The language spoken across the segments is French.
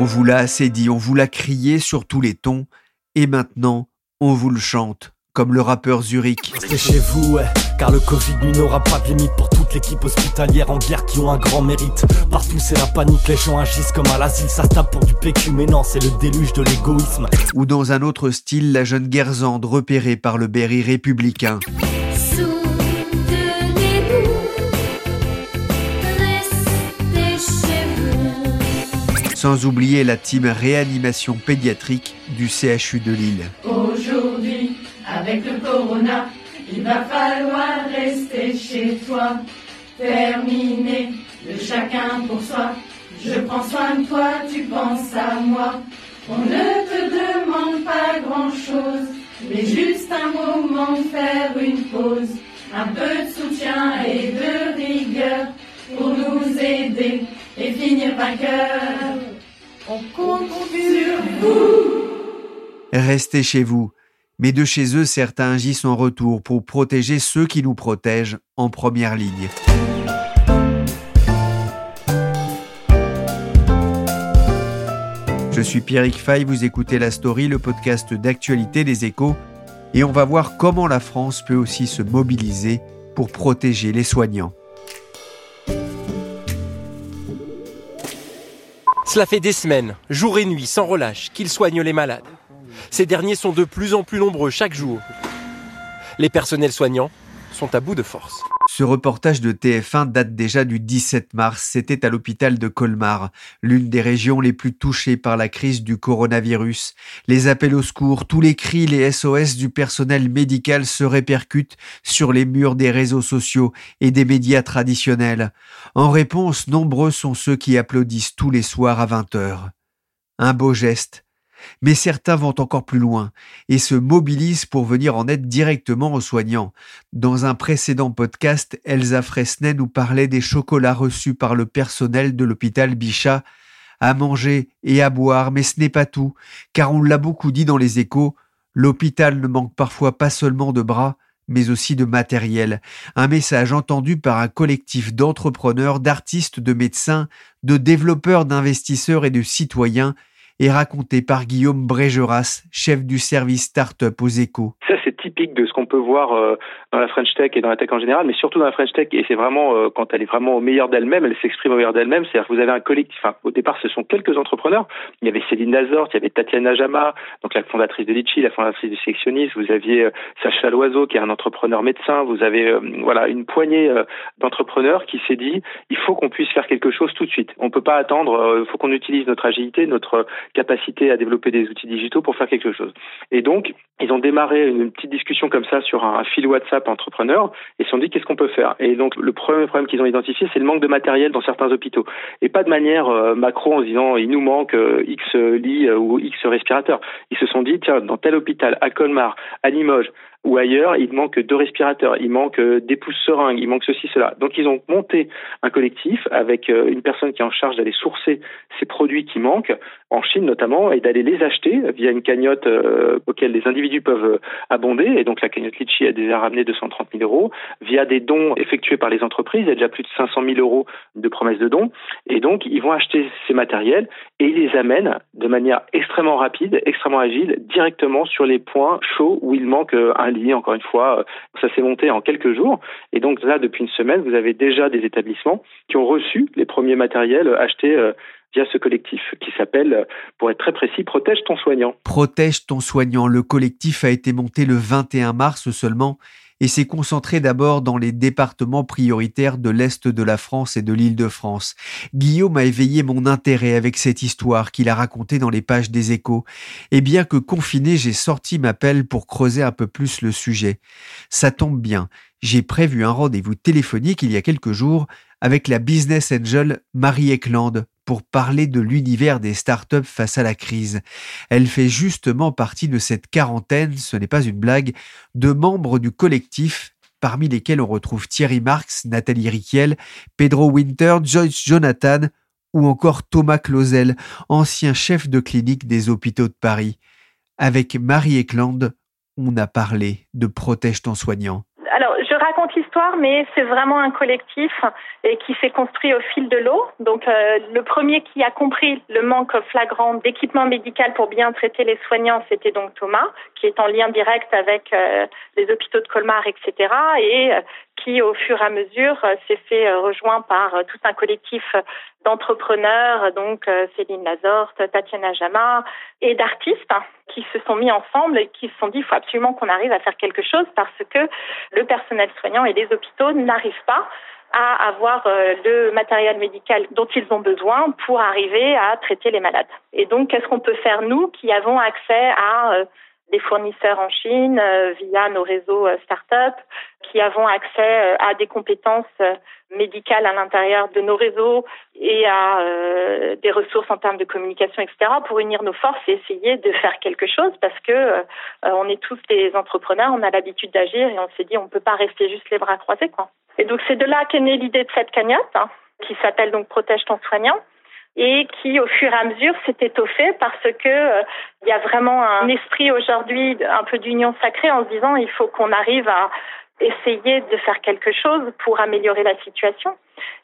On vous l'a assez dit, on vous l'a crié sur tous les tons, et maintenant, on vous le chante, comme le rappeur Zurich. Restez chez vous, ouais, car le Covid n'aura pas de limite pour toute l'équipe hospitalière en guerre qui ont un grand mérite. Partout c'est la panique, les gens agissent comme à l'asile, ça se tape pour du PQ, mais non, c'est le déluge de l'égoïsme. Ou dans un autre style, la jeune Guerzande repérée par le Berry républicain. Sans oublier la team réanimation pédiatrique du CHU de Lille. Aujourd'hui, avec le corona, il va falloir rester chez toi. Terminer le chacun pour soi. Je prends soin de toi, tu penses à moi. On ne te demande pas grand chose, mais juste un moment, faire une pause. Un peu de soutien et de rigueur pour nous aider et finir vainqueur. Restez chez vous. Mais de chez eux, certains agissent en retour pour protéger ceux qui nous protègent en première ligne. Je suis Pierrick Fay, vous écoutez La Story, le podcast d'actualité des échos, et on va voir comment la France peut aussi se mobiliser pour protéger les soignants. Cela fait des semaines, jour et nuit, sans relâche, qu'ils soignent les malades. Ces derniers sont de plus en plus nombreux chaque jour. Les personnels soignants sont à bout de force. Ce reportage de TF1 date déjà du 17 mars. C'était à l'hôpital de Colmar, l'une des régions les plus touchées par la crise du coronavirus. Les appels au secours, tous les cris, les SOS du personnel médical se répercutent sur les murs des réseaux sociaux et des médias traditionnels. En réponse, nombreux sont ceux qui applaudissent tous les soirs à 20 heures. Un beau geste, mais certains vont encore plus loin et se mobilisent pour venir en aide directement aux soignants. Dans un précédent podcast, Elsa Fresnay nous parlait des chocolats reçus par le personnel de l'hôpital Bichat à manger et à boire, mais ce n'est pas tout, car on l'a beaucoup dit dans les échos, l'hôpital ne manque parfois pas seulement de bras, mais aussi de matériel. Un message entendu par un collectif d'entrepreneurs, d'artistes, de médecins, de développeurs, d'investisseurs et de citoyens est raconté par Guillaume Brégeras, chef du service Startup aux échos. Typique de ce qu'on peut voir euh, dans la French Tech et dans la tech en général, mais surtout dans la French Tech, et c'est vraiment euh, quand elle est vraiment au meilleur d'elle-même, elle s'exprime au meilleur d'elle-même, c'est-à-dire que vous avez un collectif, au départ, ce sont quelques entrepreneurs, il y avait Céline Nazor, il y avait Tatiana Jama, donc la fondatrice de Litchi, la fondatrice du Sectionniste, vous aviez euh, Sacha Loiseau, qui est un entrepreneur médecin, vous avez, voilà, une poignée d'entrepreneurs qui s'est dit, il faut qu'on puisse faire quelque chose tout de suite. On peut pas attendre, il faut qu'on utilise notre agilité, notre capacité à développer des outils digitaux pour faire quelque chose. Et donc, ils ont démarré une petite discussion comme ça sur un fil WhatsApp entrepreneur et se sont dit qu'est-ce qu'on peut faire? Et donc, le premier problème qu'ils ont identifié, c'est le manque de matériel dans certains hôpitaux. Et pas de manière euh, macro en se disant il nous manque euh, X lits euh, ou X respirateurs. Ils se sont dit, tiens, dans tel hôpital, à Colmar, à Limoges, ou ailleurs, il manque deux respirateurs, il manque euh, des pousses seringues, il manque ceci, cela. Donc ils ont monté un collectif avec euh, une personne qui est en charge d'aller sourcer ces produits qui manquent, en Chine notamment, et d'aller les acheter via une cagnotte euh, auquel les individus peuvent abonder. Et donc la cagnotte Litchi a déjà ramené 230 000 euros via des dons effectués par les entreprises. Il y a déjà plus de 500 000 euros de promesses de dons. Et donc ils vont acheter ces matériels et ils les amènent de manière extrêmement rapide, extrêmement agile, directement sur les points chauds où il manque un encore une fois, euh, ça s'est monté en quelques jours. Et donc là, depuis une semaine, vous avez déjà des établissements qui ont reçu les premiers matériels achetés euh, via ce collectif qui s'appelle, euh, pour être très précis, Protège ton soignant. Protège ton soignant. Le collectif a été monté le 21 mars seulement et s'est concentré d'abord dans les départements prioritaires de l'Est de la France et de l'île de France. Guillaume a éveillé mon intérêt avec cette histoire qu'il a racontée dans les pages des échos, et bien que confiné, j'ai sorti ma pelle pour creuser un peu plus le sujet. Ça tombe bien, j'ai prévu un rendez-vous téléphonique il y a quelques jours avec la business angel Marie Eckland pour parler de l'univers des startups face à la crise. Elle fait justement partie de cette quarantaine, ce n'est pas une blague, de membres du collectif parmi lesquels on retrouve Thierry Marx, Nathalie Riquiel, Pedro Winter, Joyce Jonathan ou encore Thomas Clausel, ancien chef de clinique des hôpitaux de Paris. Avec Marie Eckland, on a parlé de Protège ton soignant raconte l'histoire, mais c'est vraiment un collectif et qui s'est construit au fil de l'eau. Donc, euh, le premier qui a compris le manque flagrant d'équipement médical pour bien traiter les soignants, c'était donc Thomas, qui est en lien direct avec euh, les hôpitaux de Colmar, etc. Et euh, qui, au fur et à mesure, s'est fait rejoint par tout un collectif d'entrepreneurs, donc Céline Lazorte, Tatiana Jama, et d'artistes qui se sont mis ensemble et qui se sont dit il faut absolument qu'on arrive à faire quelque chose parce que le personnel et les hôpitaux n'arrivent pas à avoir euh, le matériel médical dont ils ont besoin pour arriver à traiter les malades. Et donc, qu'est-ce qu'on peut faire nous qui avons accès à euh, des fournisseurs en Chine euh, via nos réseaux euh, start-up, qui avons accès euh, à des compétences médicales à l'intérieur de nos réseaux et à des ressources en termes de communication, etc., pour unir nos forces et essayer de faire quelque chose parce que on est tous des entrepreneurs, on a l'habitude d'agir et on s'est dit on ne peut pas rester juste les bras croisés. Quoi. Et donc c'est de là qu'est née l'idée de cette cagnotte hein, qui s'appelle donc Protège ton soignant et qui, au fur et à mesure, s'est étoffé parce que euh, il y a vraiment un esprit aujourd'hui un peu d'union sacrée en se disant il faut qu'on arrive à essayer de faire quelque chose pour améliorer la situation.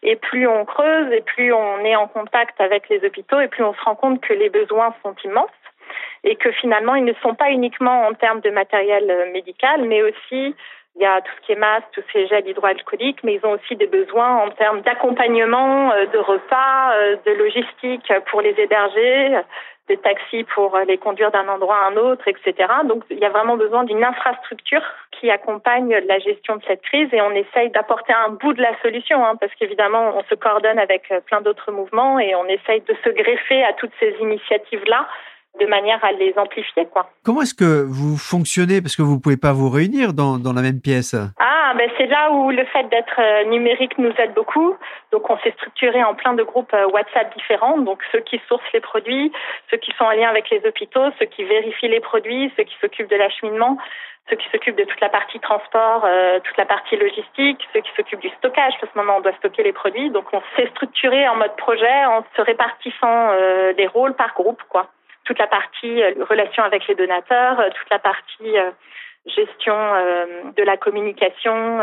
Et plus on creuse et plus on est en contact avec les hôpitaux et plus on se rend compte que les besoins sont immenses et que finalement ils ne sont pas uniquement en termes de matériel euh, médical, mais aussi il y a tout ce qui est masque, tous ces gels hydroalcooliques, mais ils ont aussi des besoins en termes d'accompagnement, euh, de repas, euh, de logistique pour les héberger, des taxis pour les conduire d'un endroit à un autre, etc. Donc il y a vraiment besoin d'une infrastructure qui accompagne la gestion de cette crise et on essaye d'apporter un bout de la solution, hein, parce qu'évidemment on se coordonne avec plein d'autres mouvements et on essaye de se greffer à toutes ces initiatives-là de manière à les amplifier. Quoi. Comment est-ce que vous fonctionnez? Parce que vous ne pouvez pas vous réunir dans, dans la même pièce. Ah, ben c'est là où le fait d'être euh, numérique nous aide beaucoup. Donc on s'est structuré en plein de groupes euh, WhatsApp différents. Donc ceux qui sourcent les produits, ceux qui sont en lien avec les hôpitaux, ceux qui vérifient les produits, ceux qui s'occupent de l'acheminement ceux qui s'occupent de toute la partie transport, euh, toute la partie logistique, ceux qui s'occupent du stockage, parce que maintenant on doit stocker les produits. Donc on s'est structuré en mode projet en se répartissant euh, des rôles par groupe, quoi toute la partie euh, relation avec les donateurs, euh, toute la partie euh, gestion de la communication,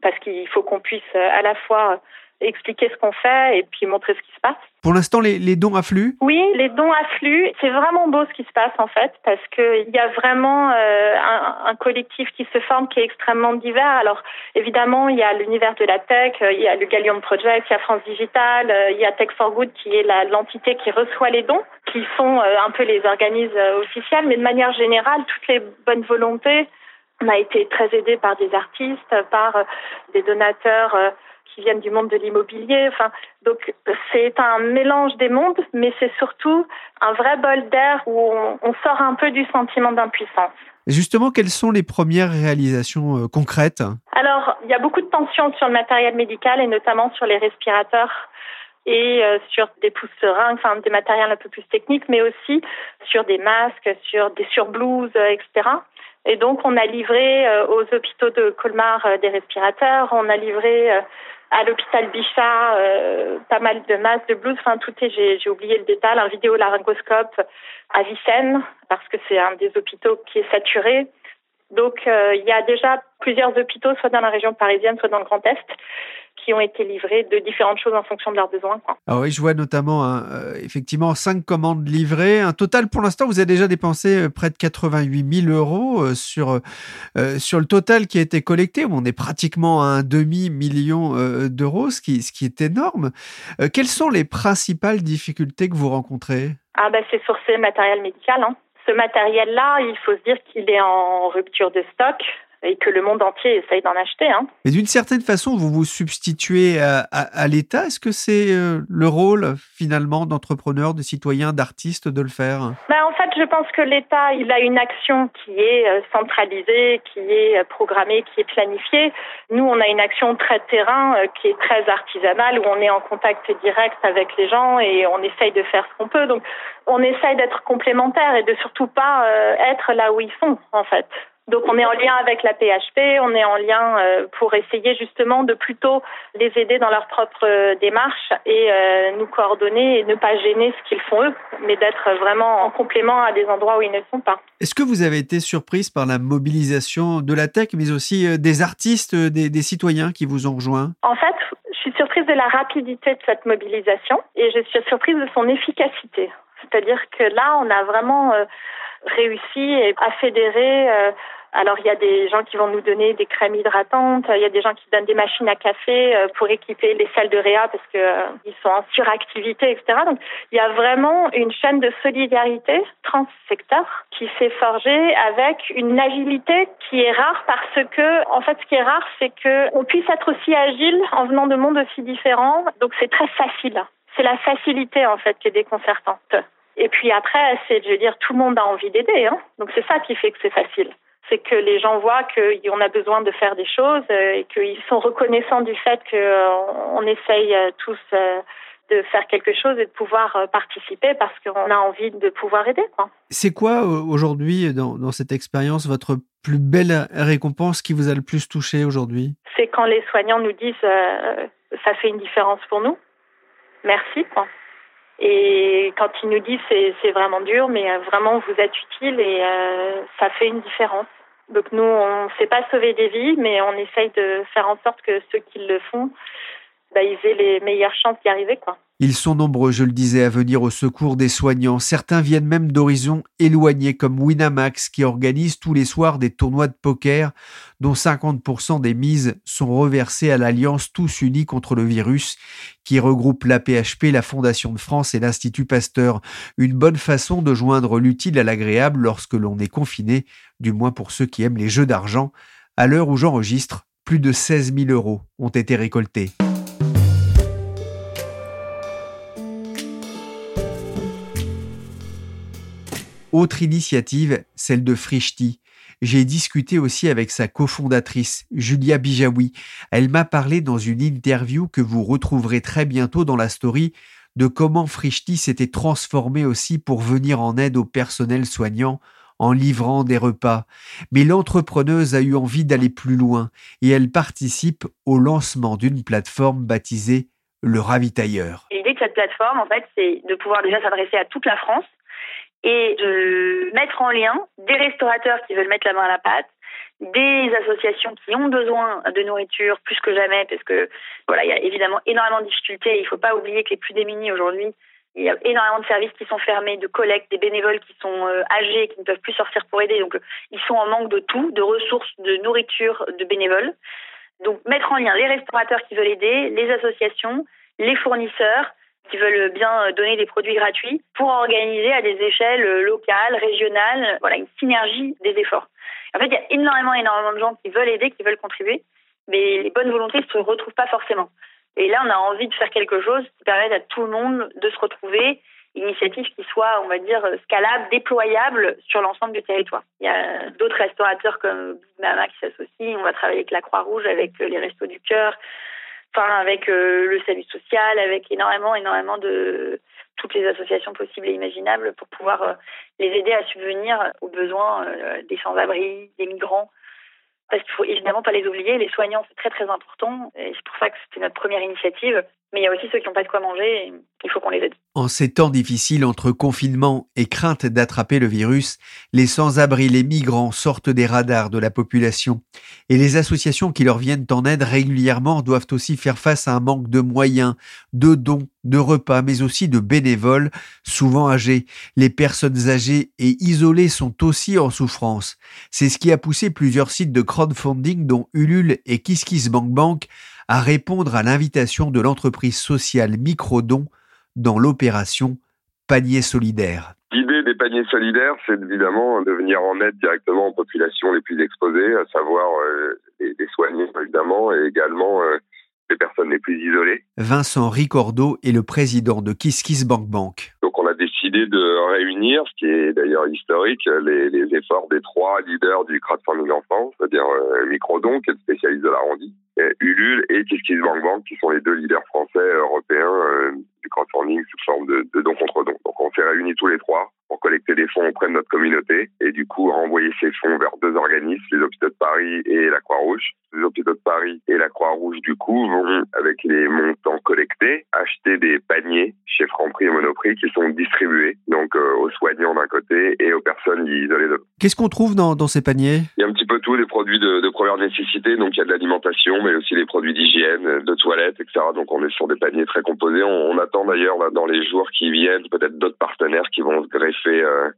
parce qu'il faut qu'on puisse à la fois expliquer ce qu'on fait et puis montrer ce qui se passe. Pour l'instant, les, les, dons affluent Oui, les dons affluent. C'est vraiment beau ce qui se passe en fait, parce qu'il y a vraiment euh, un, un, collectif qui se forme qui est extrêmement divers. Alors évidemment, il y a l'univers de la tech, euh, il y a le Gallium Project, il y a France Digital, euh, il y a Tech for Good qui est l'entité qui reçoit les dons, qui sont un peu les organismes officiels, mais de manière générale, toutes les bonnes volontés on a été très aidé par des artistes, par des donateurs qui viennent du monde de l'immobilier. Enfin, donc c'est un mélange des mondes, mais c'est surtout un vrai bol d'air où on, sort un peu du sentiment d'impuissance. Justement, quelles sont les premières réalisations euh, concrètes? Alors, il y a beaucoup de tensions sur le matériel médical et notamment sur les respirateurs et euh, sur des pousses seringues, enfin des matériels un peu plus techniques, mais aussi sur des masques, sur des surblouses, euh, etc. Et donc, on a livré aux hôpitaux de Colmar des respirateurs, on a livré à l'hôpital Bichat, euh, pas mal de masques, de blouses, enfin tout est, j'ai oublié le détail, un vidéolaryngoscope à Vicenne, parce que c'est un des hôpitaux qui est saturé. Donc euh, il y a déjà plusieurs hôpitaux, soit dans la région parisienne, soit dans le Grand Est, qui ont été livrés de différentes choses en fonction de leurs besoins. Quoi. Ah oui, je vois notamment hein, euh, effectivement cinq commandes livrées. Un total pour l'instant, vous avez déjà dépensé euh, près de 88 000 euros euh, sur, sur le total qui a été collecté. On est pratiquement à un demi-million d'euros, ce qui, ce qui est énorme. quelles sont les principales difficultés que vous rencontrez? Ah ben, C'est sourcer matériel médical. Hein. Ce matériel-là, il faut se dire qu'il est en rupture de stock et que le monde entier essaye d'en acheter. Hein. Mais d'une certaine façon, vous vous substituez à, l'État. Est-ce que c'est euh, le rôle finalement d'entrepreneurs, de citoyens, d'artistes de le faire? Ben, En fait, je pense que l'État, il a une action qui est euh, centralisée, qui est euh, programmée, qui est planifiée. Nous, on a une action très terrain qui est très artisanale, où on est en contact direct avec les gens et on essaye de faire ce qu'on peut. Donc, on essaye d'être complémentaires et de surtout pas être là où ils sont, en fait. Donc on est en lien avec la PHP, on est en lien euh, pour essayer justement de plutôt les aider dans leur propre euh, démarche et euh, nous coordonner et ne pas gêner ce qu'ils font eux, mais d'être vraiment en complément à des endroits où ils ne sont pas. Est-ce que vous avez été surprise par la mobilisation de la tech, mais aussi des artistes, des, des citoyens qui vous ont rejoint? En fait, je suis surprise de la rapidité de cette mobilisation et je suis surprise de son efficacité. C'est-à-dire que là, on a vraiment réussi à fédérer. Euh, alors il y a des gens qui vont nous donner des crèmes hydratantes, il y a des gens qui donnent des machines à café euh, pour équiper les salles de réa parce que euh, ils sont en suractivité, etc. Donc il y a vraiment une chaîne de solidarité transsecteur qui s'est forgée avec une agilité qui est rare parce que en fait ce qui est rare c'est que on puisse être aussi agile en venant de mondes aussi différents. Donc c'est très facile. C'est la facilité en fait qui est déconcertante. Et puis après, c'est, je veux dire, tout le monde a envie d'aider. Hein. Donc c'est ça qui fait que c'est facile. C'est que les gens voient qu'on a besoin de faire des choses euh, et qu'ils sont reconnaissants du fait qu'on euh, essaye euh, tous de faire quelque chose et de pouvoir participer parce qu'on a envie de pouvoir aider. Quoi. C'est quoi aujourd'hui dans, dans cette expérience votre plus belle récompense qui vous a le plus touché aujourd'hui? C'est quand les soignants nous disent ça fait une différence pour nous. Merci. Quoi. Et quand ils nous disent c'est, vraiment dur, mais euh, vraiment vous êtes utile et euh, ça fait une différence. Donc nous, on ne sait pas sauver des vies, mais on essaye de faire en sorte que ceux qui le font, bah, ils aient les meilleures chances d'y arriver. quoi. Ils sont nombreux, je le disais, à venir au secours des soignants. Certains viennent même d'horizons éloignés, comme Winamax, qui organise tous les soirs des tournois de poker, dont 50% des mises sont reversées à l'Alliance Tous Unis contre le virus, qui regroupe l'APHP, la Fondation de France et l'Institut Pasteur. Une bonne façon de joindre l'utile à l'agréable lorsque l'on est confiné, du moins pour ceux qui aiment les jeux d'argent. À l'heure où j'enregistre, plus de 16 000 euros ont été récoltés. Autre initiative, celle de Frishti. J'ai discuté aussi avec sa cofondatrice, Julia Bijawi. Elle m'a parlé dans une interview que vous retrouverez très bientôt dans la story de comment Frishti s'était transformé aussi pour venir en aide au personnel soignant en livrant des repas. Mais l'entrepreneuse a eu envie d'aller plus loin et elle participe au lancement d'une plateforme baptisée Le Ravitailleur. L'idée de cette plateforme, en fait, c'est de pouvoir déjà s'adresser à toute la France et de mettre en lien des restaurateurs qui veulent mettre la main à la pâte, des associations qui ont besoin de nourriture plus que jamais parce que voilà, il y a évidemment énormément de difficultés. Il ne faut pas oublier que les plus démunis aujourd'hui, il y a énormément de services qui sont fermés, de collectes, des bénévoles qui sont euh, âgés, qui ne peuvent plus sortir pour aider. Donc, ils sont en manque de tout, de ressources, de nourriture, de bénévoles. Donc, mettre en lien les restaurateurs qui veulent aider, les associations, les fournisseurs, qui veulent bien euh, donner des produits gratuits pour organiser à des échelles euh, locales, régionales, voilà, une synergie des efforts. En fait, il y a énormément, énormément de gens qui veulent aider, qui veulent contribuer, mais les bonnes volontés ne se retrouvent pas forcément. Et là, on a envie de faire quelque chose qui permette à tout le monde de se retrouver, initiative qui soit, on va dire, scalable, déployable sur l'ensemble du territoire. Il y a d'autres restaurateurs comme Mama qui s'associent. On va travailler avec la Croix-Rouge, avec les Restos du Cœur, enfin avec euh, le salut social, avec énormément, énormément de toutes les associations possibles et imaginables pour pouvoir euh, les aider à subvenir aux besoins euh, des sans-abri, des migrants. Parce qu'il faut évidemment pas les oublier, les soignants c'est très très important et c'est pour ça que c'était notre première initiative. Mais il y a aussi ceux qui n'ont pas de quoi manger et il faut qu'on les aide. En ces temps difficiles entre confinement et crainte d'attraper le virus, les sans-abri, les migrants sortent des radars de la population. Et les associations qui leur viennent en aide régulièrement doivent aussi faire face à un manque de moyens, de dons, de repas, mais aussi de bénévoles, souvent âgés. Les personnes âgées et isolées sont aussi en souffrance. C'est ce qui a poussé plusieurs sites de crowdfunding dont Ulule et KissKissBankBank à répondre à l'invitation de l'entreprise sociale Microdon dans l'opération Panier solidaire. L'idée des paniers solidaires, c'est évidemment de venir en aide directement aux populations les plus exposées, à savoir euh, les, les, soignants évidemment, et également euh, les personnes les plus isolées. Vincent Ricordo est le président de KissKissBankBank. Bank. Donc on a décidé de réunir, ce qui est d'ailleurs historique, les, les, efforts des trois leaders du crowdfunding en France, c'est-à-dire euh, Microdon, qui est le spécialiste de l'arrondi, Ulule et KissKissBankBank, qui sont les deux leaders français europééens euh, du crowdfunding sous forme de, de don contre don. Donc on s'est réunis tous les trois pour collecter des fonds auprès de notre communauté et du coup renvoyer ces fonds vers deux organismes, les hôpitaux de Paris et la Croix-Rouge. Les hôpitaux de Paris et la Croix-Rouge du coup vont, avec les montants collectés, acheter des paniers chez Franprix et Monoprix qui sont distribués donc euh, aux soignants d'un côté et aux personnes isolées de l'autre. Qu'est-ce qu'on trouve dans, dans, ces paniers? Il y a un petit peu tout, des produits de, de première nécessité, donc il y a de l'alimentation, mais aussi les produits d'hygiène, de toilettes, etc. Donc on est sur des paniers très composés. On, on d'ailleurs dans les jours qui viennent peut-être d'autres partenaires qui vont se greffer euh,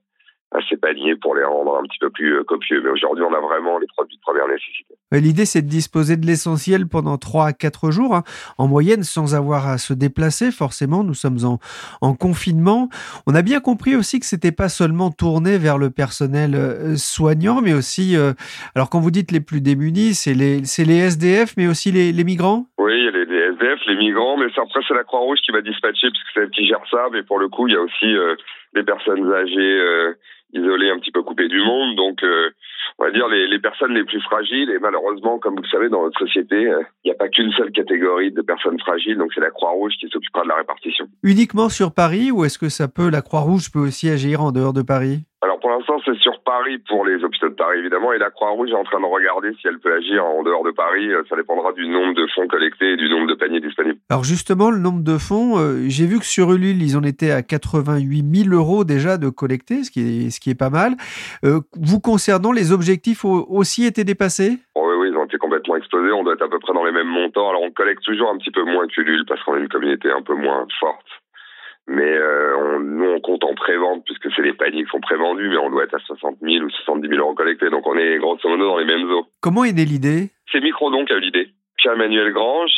à ces paniers pour les rendre un petit peu plus euh, copieux. Mais aujourd'hui, on a vraiment les produits de première nécessité. L'idée, c'est de disposer de l'essentiel pendant 3 à 4 jours, hein, en moyenne, sans avoir à se déplacer. Forcément, nous sommes en, en confinement. On a bien compris aussi que c'était pas seulement tourné vers le personnel euh, soignant, mais aussi, euh, alors quand vous dites les plus démunis, c'est les, les SDF, mais aussi les, les migrants? Oui, il y a les, les, SDF, les migrants, mais après, c'est la Croix-Rouge qui va dispatcher, puisque c'est elle qui gère ça. Mais pour le coup, il y a aussi euh, les personnes âgées isolés, un petit peu coupés du monde. Donc, euh, on va dire les, les, personnes les plus fragiles. Et malheureusement, comme vous le savez, dans notre société, euh, il n'y a pas qu'une seule catégorie de personnes fragiles. Donc, c'est la Croix-Rouge qui s'occupera de la répartition. Uniquement sur Paris ou est-ce que ça peut, la Croix-Rouge peut aussi agir en dehors de Paris? Alors pour l'instant, c'est sur Paris pour les hôpitaux de Paris évidemment, et la Croix-Rouge est en train de regarder si elle peut agir en dehors de Paris. Euh, ça dépendra du nombre de fonds collectés et du nombre de paniers disponibles. Alors justement, le nombre de fonds, euh, j'ai vu que sur Ulule, ils en étaient à 88 000 euros déjà de collectés, ce qui est, ce qui est pas mal. Euh, vous concernant, les objectifs ont aussi été dépassés? Oh, Oui, oui, ils ont été complètement explosés. On doit être à peu près dans les mêmes montants. Alors on collecte toujours un petit peu moins qu'Ulule parce qu'on a une communauté un peu moins forte. Mais euh, on, nous, on compte en pré-vente puisque c'est les paniers qui sont pré-vendus, mais on doit être à 60 000 ou 70 000 euros collectés. Donc on est grosso modo dans les mêmes eaux. Comment est née l'idée? C'est Microdon qui a eu l'idée. Pierre-Emmanuel Grange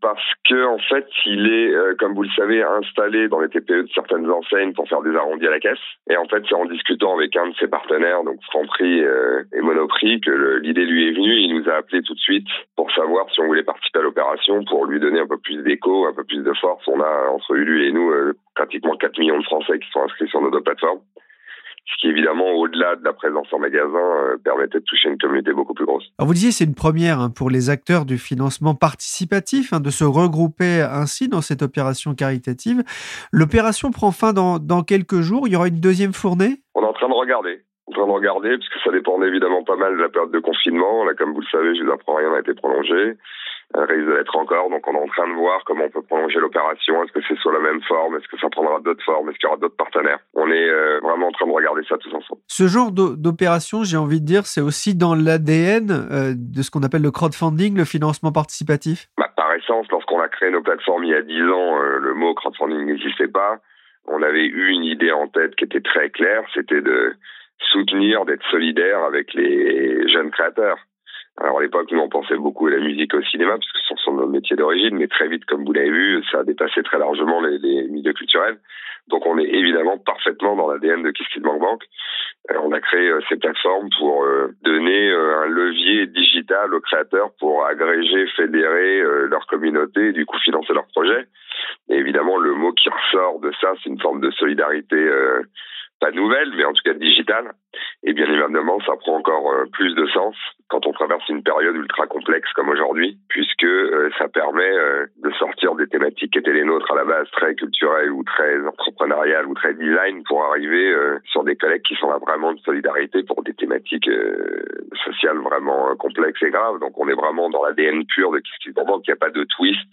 parce que en fait, il est, euh, comme vous le savez, installé dans les TPE de certaines enseignes pour faire des arrondis à la caisse. Et en fait, c'est en discutant avec un de ses partenaires, donc Franprix euh, et Monoprix, que l'idée lui est venue. Il nous a appelé tout de suite pour savoir si on voulait participer à l'opération, pour lui donner un peu plus d'écho, un peu plus de force. On a entre Ulu et nous euh, pratiquement 4 millions de Français qui sont inscrits sur nos deux plateformes ce qui évidemment, au-delà de la présence en magasin, euh, permettait de toucher une communauté beaucoup plus grosse. Alors vous disiez, c'est une première hein, pour les acteurs du financement participatif hein, de se regrouper ainsi dans cette opération caritative. L'opération prend fin dans, dans quelques jours. Il y aura une deuxième fournée? On est en train de regarder en train de regarder, parce que ça dépend évidemment pas mal de la période de confinement. Là, comme vous le savez, je vous apprends rien n'a été prolongé risque de l'être encore. Donc on est en train de voir comment on peut prolonger l'opération. Est-ce que c'est sur la même forme? Est-ce que ça prendra d'autres formes? Est-ce qu'il y aura d'autres partenaires? On est euh, vraiment en train de regarder ça tous ensemble. Ce genre d'opération, j'ai envie de dire, c'est aussi dans l'ADN euh, de ce qu'on appelle le crowdfunding, le financement participatif? Bah, Par essence, lorsqu'on a créé nos plateformes il y a 10 ans, euh, le mot crowdfunding n'existait pas. On avait eu une idée en tête qui était très claire, c'était de soutenir, d'être solidaire avec les jeunes créateurs. Alors à l'époque, nous on pensait beaucoup à la musique, au cinéma, parce que ce sont nos métiers d'origine, mais très vite, comme vous l'avez vu, ça a dépassé très largement les, les, milieux culturels. Donc on est évidemment parfaitement dans l'ADN de KissKissBankBank. Bank. Euh, on a créé euh, ces plateformes pour euh, donner un levier digital aux créateurs pour agréger, fédérer leur communauté et du coup financer leurs projets. Et évidemment, le mot qui ressort de ça, c'est une forme de solidarité pas nouvelle, mais en tout cas digitale. Et bien évidemment, ça prend encore euh, plus de sens quand on traverse une période ultra complexe comme aujourd'hui, puisque euh, ça permet euh, de sortir des thématiques qui étaient les nôtres à la base, très culturelles ou très entrepreneuriales ou très design, pour arriver sur des collègues qui sont là vraiment de solidarité pour des thématiques sociales vraiment complexes et graves. Donc on est vraiment dans l'ADN pur de ce qui qu'il n'y a pas de twist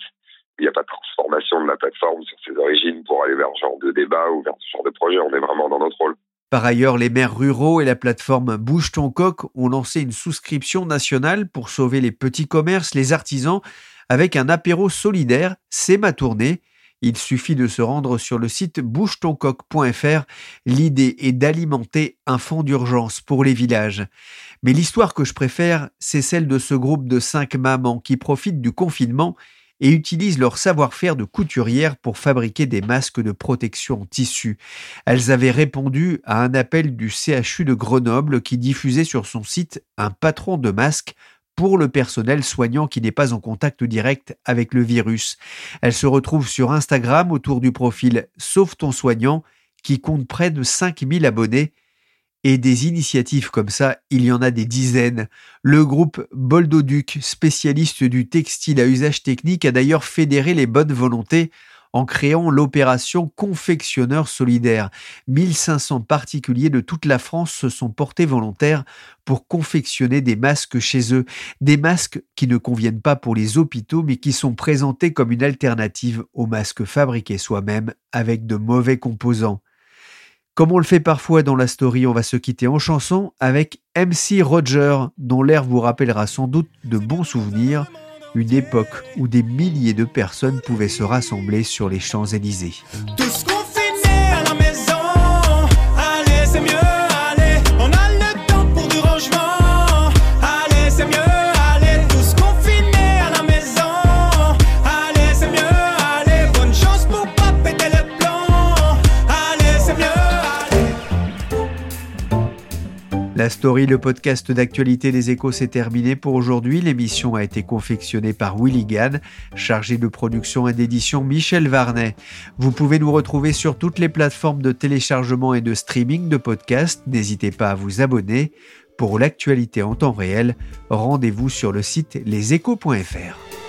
il n'y a pas de transformation de la plateforme sur ses origines pour aller vers ce genre de débat ou vers ce genre de projet. On est vraiment dans notre rôle. Par ailleurs, les maires ruraux et la plateforme Bouge ton coq ont lancé une souscription nationale pour sauver les petits commerces, les artisans, avec un apéro solidaire. C'est ma tournée. Il suffit de se rendre sur le site bougetoncoq.fr. L'idée est d'alimenter un fonds d'urgence pour les villages. Mais l'histoire que je préfère, c'est celle de ce groupe de cinq mamans qui profitent du confinement et utilisent leur savoir-faire de couturière pour fabriquer des masques de protection en tissu. Elles avaient répondu à un appel du CHU de Grenoble qui diffusait sur son site un patron de masques pour le personnel soignant qui n'est pas en contact direct avec le virus. Elles se retrouvent sur Instagram autour du profil Sauve ton soignant qui compte près de 5000 abonnés et des initiatives comme ça, il y en a des dizaines. Le groupe Boldoduc, spécialiste du textile à usage technique, a d'ailleurs fédéré les bonnes volontés en créant l'opération Confectionneur solidaire. 1500 particuliers de toute la France se sont portés volontaires pour confectionner des masques chez eux. Des masques qui ne conviennent pas pour les hôpitaux mais qui sont présentés comme une alternative aux masques fabriqués soi-même avec de mauvais composants. Comme on le fait parfois dans la story, on va se quitter en chanson avec MC Roger, dont l'air vous rappellera sans doute de bons souvenirs, une époque où des milliers de personnes pouvaient se rassembler sur les Champs-Élysées. La story, le podcast d'actualité des échos, s'est terminé pour aujourd'hui. L'émission a été confectionnée par Willy Gann, chargé de production et d'édition Michel Varnet. Vous pouvez nous retrouver sur toutes les plateformes de téléchargement et de streaming de podcasts. N'hésitez pas à vous abonner. Pour l'actualité en temps réel, rendez-vous sur le site leséchos.fr.